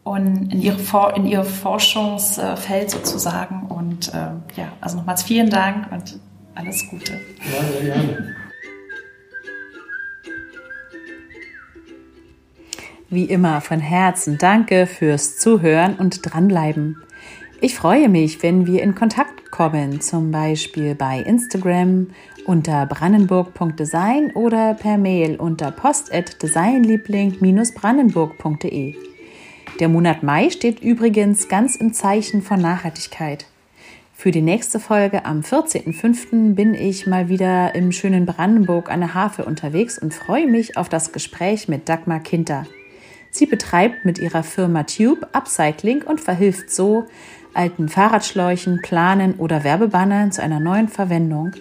und in, Ihre For in Ihr Forschungsfeld sozusagen. Und äh, ja, also nochmals vielen Dank und alles Gute. Ja, sehr gerne. Wie immer von Herzen danke fürs Zuhören und dranbleiben. Ich freue mich, wenn wir in Kontakt kommen, zum Beispiel bei Instagram unter brandenburg.design oder per Mail unter post.designliebling-brandenburg.de. Der Monat Mai steht übrigens ganz im Zeichen von Nachhaltigkeit. Für die nächste Folge am 14.05. bin ich mal wieder im schönen Brandenburg an der Havel unterwegs und freue mich auf das Gespräch mit Dagmar Kinter. Sie betreibt mit ihrer Firma Tube Upcycling und verhilft so, alten Fahrradschläuchen, Planen oder Werbebannern zu einer neuen Verwendung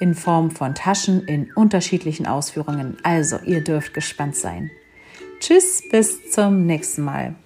in Form von Taschen in unterschiedlichen Ausführungen. Also, ihr dürft gespannt sein. Tschüss, bis zum nächsten Mal.